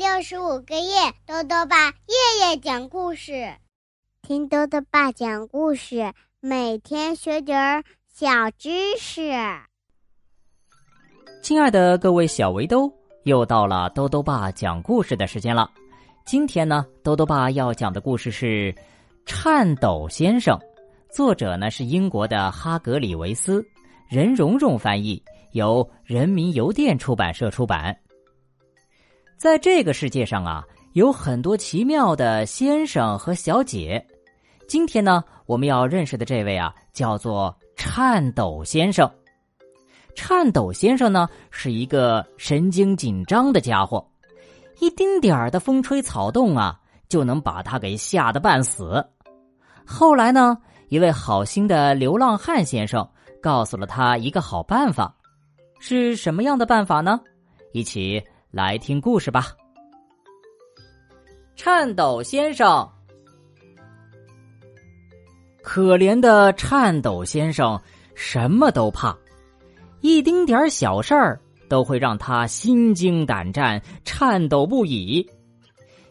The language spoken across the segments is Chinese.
六十五个夜，豆豆爸夜夜讲故事，听豆豆爸讲故事，每天学点儿小知识。亲爱的各位小围兜，又到了豆豆爸讲故事的时间了。今天呢，豆豆爸要讲的故事是《颤抖先生》，作者呢是英国的哈格里维斯，任蓉蓉翻译，由人民邮电出版社出版。在这个世界上啊，有很多奇妙的先生和小姐。今天呢，我们要认识的这位啊，叫做颤抖先生。颤抖先生呢，是一个神经紧张的家伙，一丁点儿的风吹草动啊，就能把他给吓得半死。后来呢，一位好心的流浪汉先生告诉了他一个好办法，是什么样的办法呢？一起。来听故事吧。颤抖先生，可怜的颤抖先生，什么都怕，一丁点小事儿都会让他心惊胆战、颤抖不已。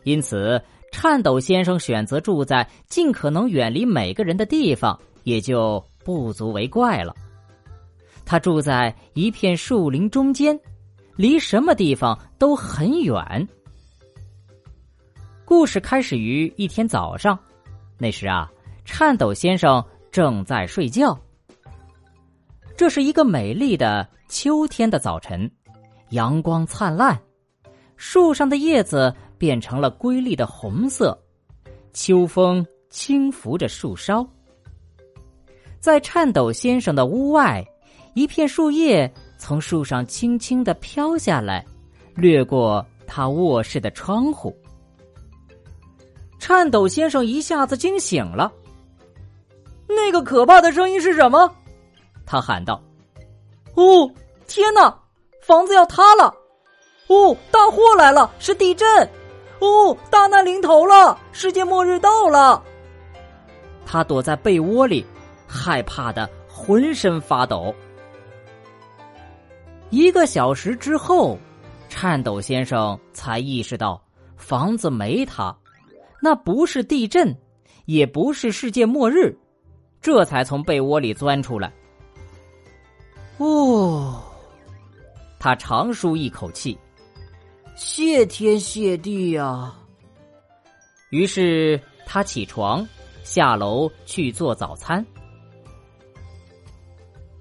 因此，颤抖先生选择住在尽可能远离每个人的地方，也就不足为怪了。他住在一片树林中间。离什么地方都很远。故事开始于一天早上，那时啊，颤抖先生正在睡觉。这是一个美丽的秋天的早晨，阳光灿烂，树上的叶子变成了瑰丽的红色，秋风轻拂着树梢。在颤抖先生的屋外，一片树叶。从树上轻轻的飘下来，掠过他卧室的窗户。颤抖先生一下子惊醒了。那个可怕的声音是什么？他喊道：“哦，天哪！房子要塌了！哦，大祸来了！是地震！哦，大难临头了！世界末日到了！”他躲在被窝里，害怕的浑身发抖。一个小时之后，颤抖先生才意识到房子没塌，那不是地震，也不是世界末日，这才从被窝里钻出来。哦，他长舒一口气，谢天谢地呀！于是他起床，下楼去做早餐。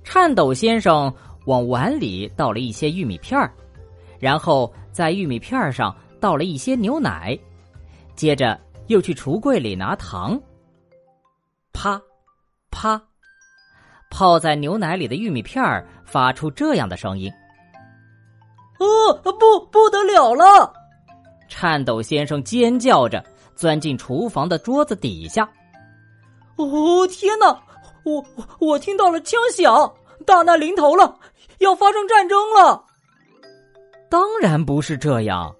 颤抖先生。往碗里倒了一些玉米片儿，然后在玉米片儿上倒了一些牛奶，接着又去橱柜里拿糖。啪，啪，泡在牛奶里的玉米片儿发出这样的声音。哦，不，不得了了！颤抖先生尖叫着钻进厨房的桌子底下。哦，天哪！我我听到了枪响，大难临头了！要发生战争了？当然不是这样。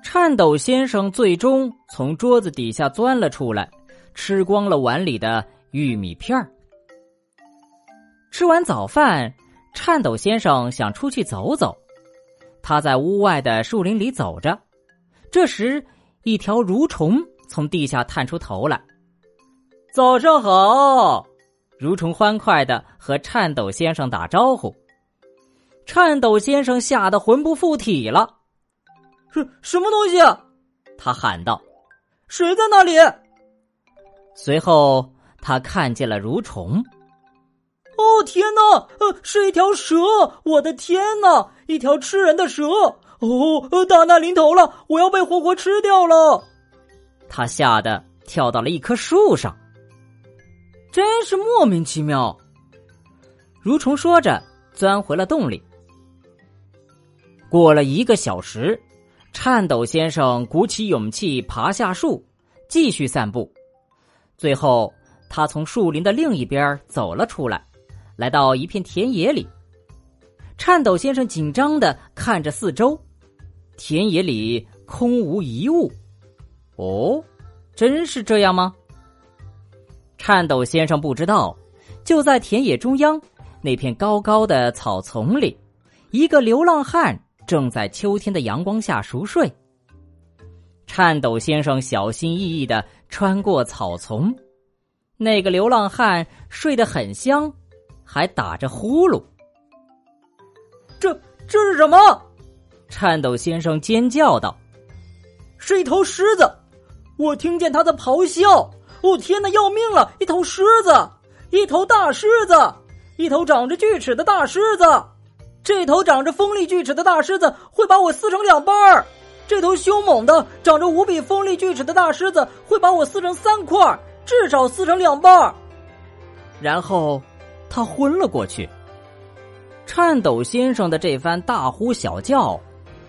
颤抖先生最终从桌子底下钻了出来，吃光了碗里的玉米片儿。吃完早饭，颤抖先生想出去走走。他在屋外的树林里走着，这时一条蠕虫从地下探出头来。早上好！蠕虫欢快的和颤抖先生打招呼。颤抖先生吓得魂不附体了，是什么东西？他喊道：“谁在那里？”随后他看见了蠕虫。哦天哪！呃，是一条蛇！我的天哪！一条吃人的蛇！哦，大难临头了！我要被活活吃掉了！他吓得跳到了一棵树上。真是莫名其妙。蠕虫说着，钻回了洞里。过了一个小时，颤抖先生鼓起勇气爬下树，继续散步。最后，他从树林的另一边走了出来，来到一片田野里。颤抖先生紧张的看着四周，田野里空无一物。哦，真是这样吗？颤抖先生不知道，就在田野中央那片高高的草丛里，一个流浪汉。正在秋天的阳光下熟睡，颤抖先生小心翼翼的穿过草丛，那个流浪汉睡得很香，还打着呼噜。这这是什么？颤抖先生尖叫道：“是一头狮子！我听见它在咆哮！哦天哪，要命了！一头狮子，一头大狮子，一头长着锯齿的大狮子！这头长着锋利锯齿的大狮子会把我撕成两半儿！”这头凶猛的、长着无比锋利锯齿的大狮子会把我撕成三块，至少撕成两半。然后，他昏了过去。颤抖先生的这番大呼小叫，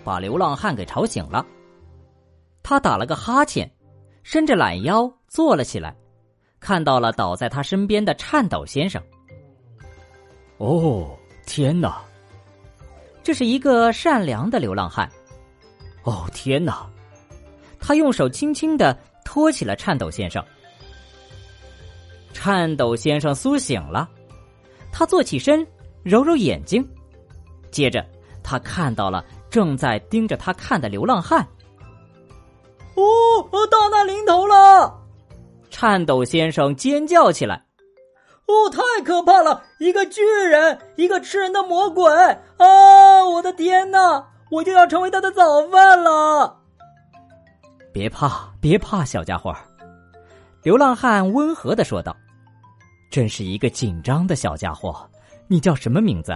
把流浪汉给吵醒了。他打了个哈欠，伸着懒腰坐了起来，看到了倒在他身边的颤抖先生。哦，天哪！这是一个善良的流浪汉。哦天哪！他用手轻轻的托起了颤抖先生。颤抖先生苏醒了，他坐起身，揉揉眼睛，接着他看到了正在盯着他看的流浪汉。哦，大难临头了！颤抖先生尖叫起来。哦，太可怕了！一个巨人，一个吃人的魔鬼！啊，我的天哪！我就要成为他的早饭了。别怕，别怕，小家伙。流浪汉温和的说道：“真是一个紧张的小家伙。你叫什么名字？”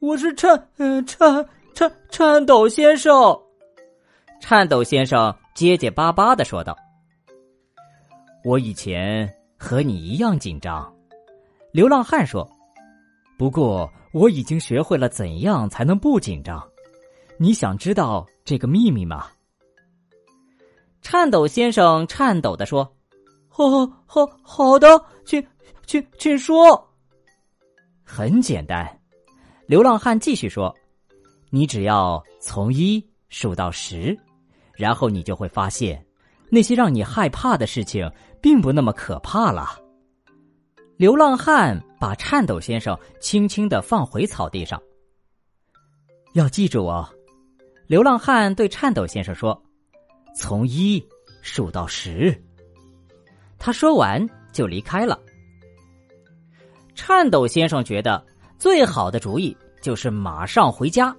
我是颤，嗯，颤颤颤抖先生。颤抖先生结结巴巴的说道：“我以前和你一样紧张。”流浪汉说：“不过。”我已经学会了怎样才能不紧张，你想知道这个秘密吗？颤抖先生颤抖的说：“好，好，好好的，请，请，请说。”很简单，流浪汉继续说：“你只要从一数到十，然后你就会发现，那些让你害怕的事情并不那么可怕了。”流浪汉把颤抖先生轻轻的放回草地上。要记住哦，流浪汉对颤抖先生说：“从一数到十。”他说完就离开了。颤抖先生觉得最好的主意就是马上回家。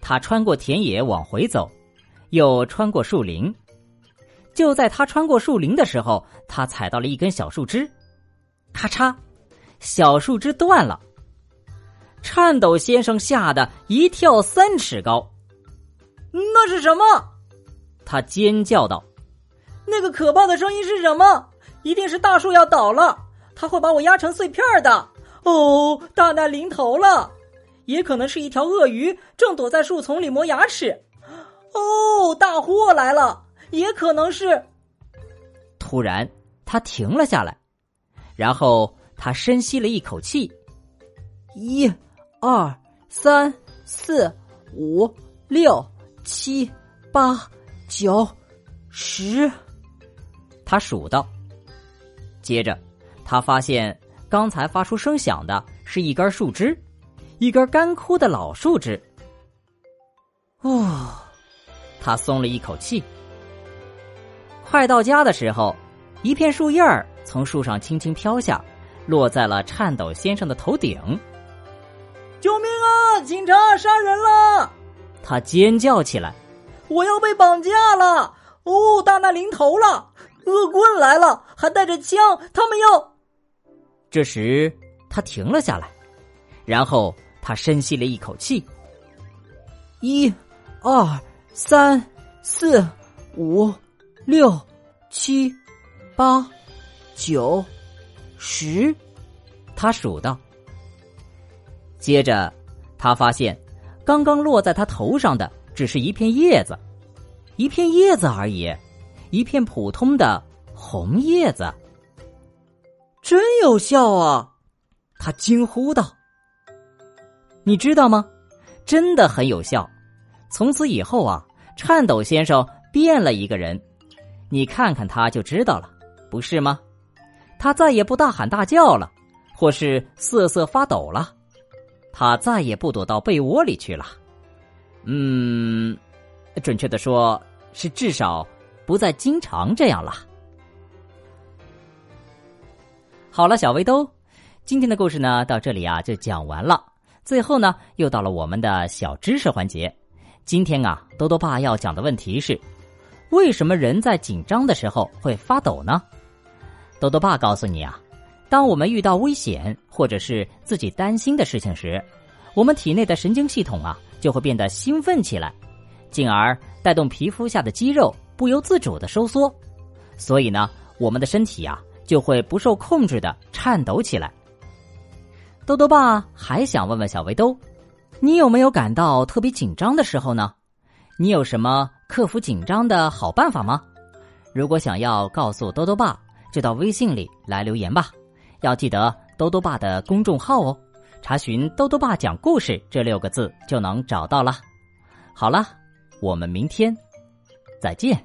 他穿过田野往回走，又穿过树林。就在他穿过树林的时候，他踩到了一根小树枝。咔嚓，小树枝断了。颤抖先生吓得一跳三尺高。那是什么？他尖叫道：“那个可怕的声音是什么？一定是大树要倒了，它会把我压成碎片的。哦，大难临头了！也可能是一条鳄鱼正躲在树丛里磨牙齿。哦，大祸来了！也可能是……突然，他停了下来。然后他深吸了一口气，一、二、三、四、五、六、七、八、九、十，他数到。接着，他发现刚才发出声响的是一根树枝，一根干枯的老树枝。哦，他松了一口气。快到家的时候，一片树叶儿。从树上轻轻飘下，落在了颤抖先生的头顶。救命啊！警察杀人了！他尖叫起来：“我要被绑架了！哦，大难临头了！恶棍来了，还带着枪，他们要……”这时他停了下来，然后他深吸了一口气：“一、二、三、四、五、六、七、八。”九，十，他数到。接着，他发现，刚刚落在他头上的只是一片叶子，一片叶子而已，一片普通的红叶子。真有效啊！他惊呼道：“你知道吗？真的很有效。从此以后啊，颤抖先生变了一个人，你看看他就知道了，不是吗？”他再也不大喊大叫了，或是瑟瑟发抖了，他再也不躲到被窝里去了。嗯，准确的说，是至少不再经常这样了。好了，小围兜，今天的故事呢到这里啊就讲完了。最后呢，又到了我们的小知识环节。今天啊，多多爸要讲的问题是：为什么人在紧张的时候会发抖呢？豆豆爸告诉你啊，当我们遇到危险或者是自己担心的事情时，我们体内的神经系统啊就会变得兴奋起来，进而带动皮肤下的肌肉不由自主的收缩，所以呢，我们的身体啊就会不受控制的颤抖起来。豆豆爸还想问问小围兜，你有没有感到特别紧张的时候呢？你有什么克服紧张的好办法吗？如果想要告诉多多爸，就到微信里来留言吧。要记得多多爸的公众号哦，查询“多多爸讲故事”这六个字就能找到了。好了，我们明天再见。